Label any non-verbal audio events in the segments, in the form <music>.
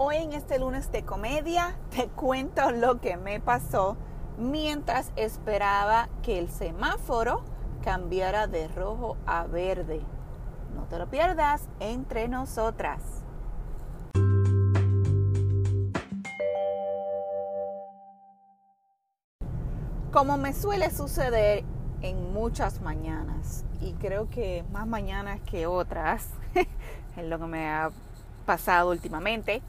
Hoy en este lunes de comedia te <laughs> cuento lo que me pasó mientras esperaba que el semáforo cambiara de rojo a verde. No te lo pierdas entre nosotras. Como me suele suceder en muchas mañanas, y creo que más mañanas que otras, <laughs> es lo que me ha pasado últimamente,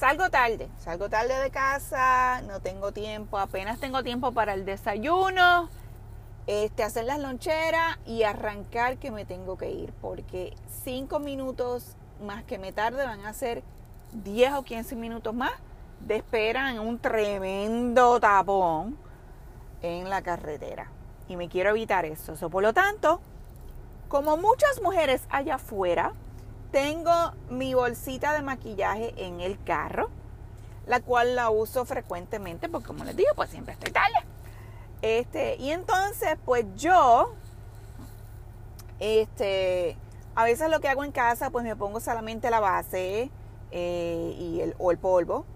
salgo tarde, salgo tarde de casa, no tengo tiempo, apenas tengo tiempo para el desayuno, este, hacer las loncheras y arrancar que me tengo que ir, porque cinco minutos más que me tarde van a ser 10 o 15 minutos más de espera en un tremendo tapón en la carretera. Y me quiero evitar eso. por lo tanto, como muchas mujeres allá afuera, tengo mi bolsita de maquillaje en el carro, la cual la uso frecuentemente porque como les digo, pues siempre estoy tarde. Este, y entonces, pues yo, este, a veces lo que hago en casa, pues me pongo solamente la base eh, y el, o el polvo.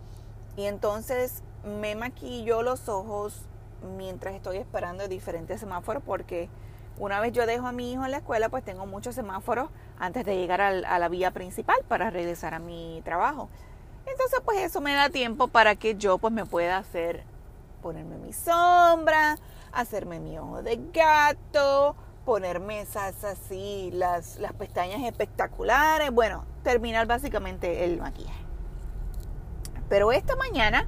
Y entonces me maquillo los ojos mientras estoy esperando diferentes semáforos porque una vez yo dejo a mi hijo en la escuela, pues tengo muchos semáforos antes de llegar a la vía principal para regresar a mi trabajo. Entonces, pues eso me da tiempo para que yo pues me pueda hacer, ponerme mi sombra, hacerme mi ojo de gato, ponerme esas así, las, las pestañas espectaculares, bueno, terminar básicamente el maquillaje. Pero esta mañana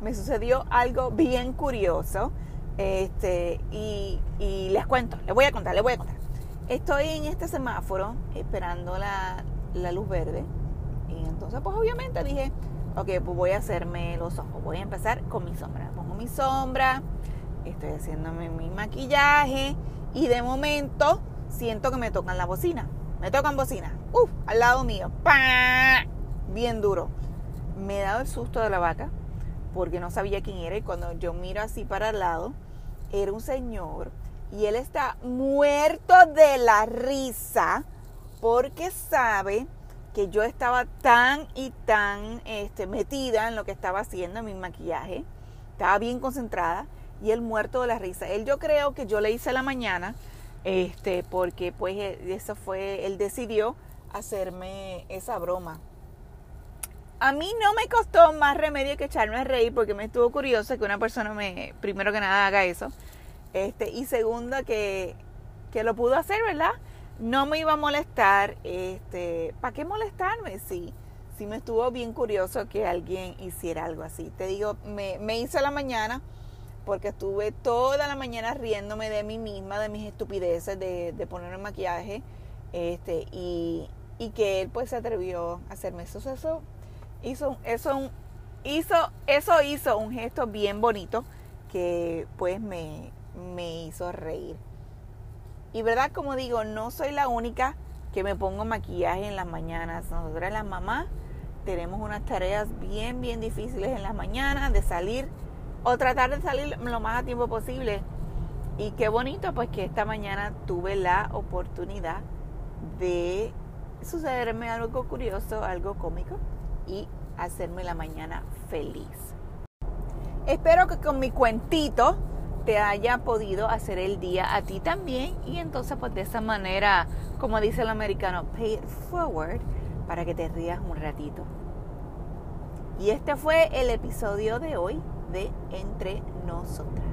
me sucedió algo bien curioso este, y, les cuento, les voy a contar, les voy a contar. Estoy en este semáforo esperando la, luz verde. Y entonces, pues obviamente dije, ok, pues voy a hacerme los ojos. Voy a empezar con mi sombra. Pongo mi sombra, estoy haciéndome mi maquillaje. Y de momento siento que me tocan la bocina. Me tocan bocina. Uf, al lado mío. ¡Pah! Bien duro. Me he dado el susto de la vaca porque no sabía quién era. Y cuando yo miro así para el lado, era un señor y él está muerto de la risa porque sabe que yo estaba tan y tan este, metida en lo que estaba haciendo, en mi maquillaje, estaba bien concentrada y él muerto de la risa. Él yo creo que yo le hice la mañana, este, porque pues e, eso fue, él decidió hacerme esa broma. A mí no me costó más remedio que echarme a reír porque me estuvo curioso que una persona me, primero que nada, haga eso. Este, y segunda, que, que lo pudo hacer, ¿verdad? No me iba a molestar. Este, ¿Para qué molestarme? Sí, sí me estuvo bien curioso que alguien hiciera algo así. Te digo, me, me hice la mañana porque estuve toda la mañana riéndome de mí misma, de mis estupideces, de, de ponerme maquillaje. Este, y, y que él pues se atrevió a hacerme eso. Eso hizo, eso, hizo, eso hizo un gesto bien bonito que pues me, me hizo reír. Y verdad, como digo, no soy la única que me pongo maquillaje en las mañanas. Nosotras las mamás tenemos unas tareas bien, bien difíciles en las mañanas de salir o tratar de salir lo más a tiempo posible. Y qué bonito pues que esta mañana tuve la oportunidad de sucederme algo curioso, algo cómico y hacerme la mañana feliz. Espero que con mi cuentito te haya podido hacer el día a ti también y entonces pues de esa manera, como dice el americano, pay it forward para que te rías un ratito. Y este fue el episodio de hoy de Entre Nosotras.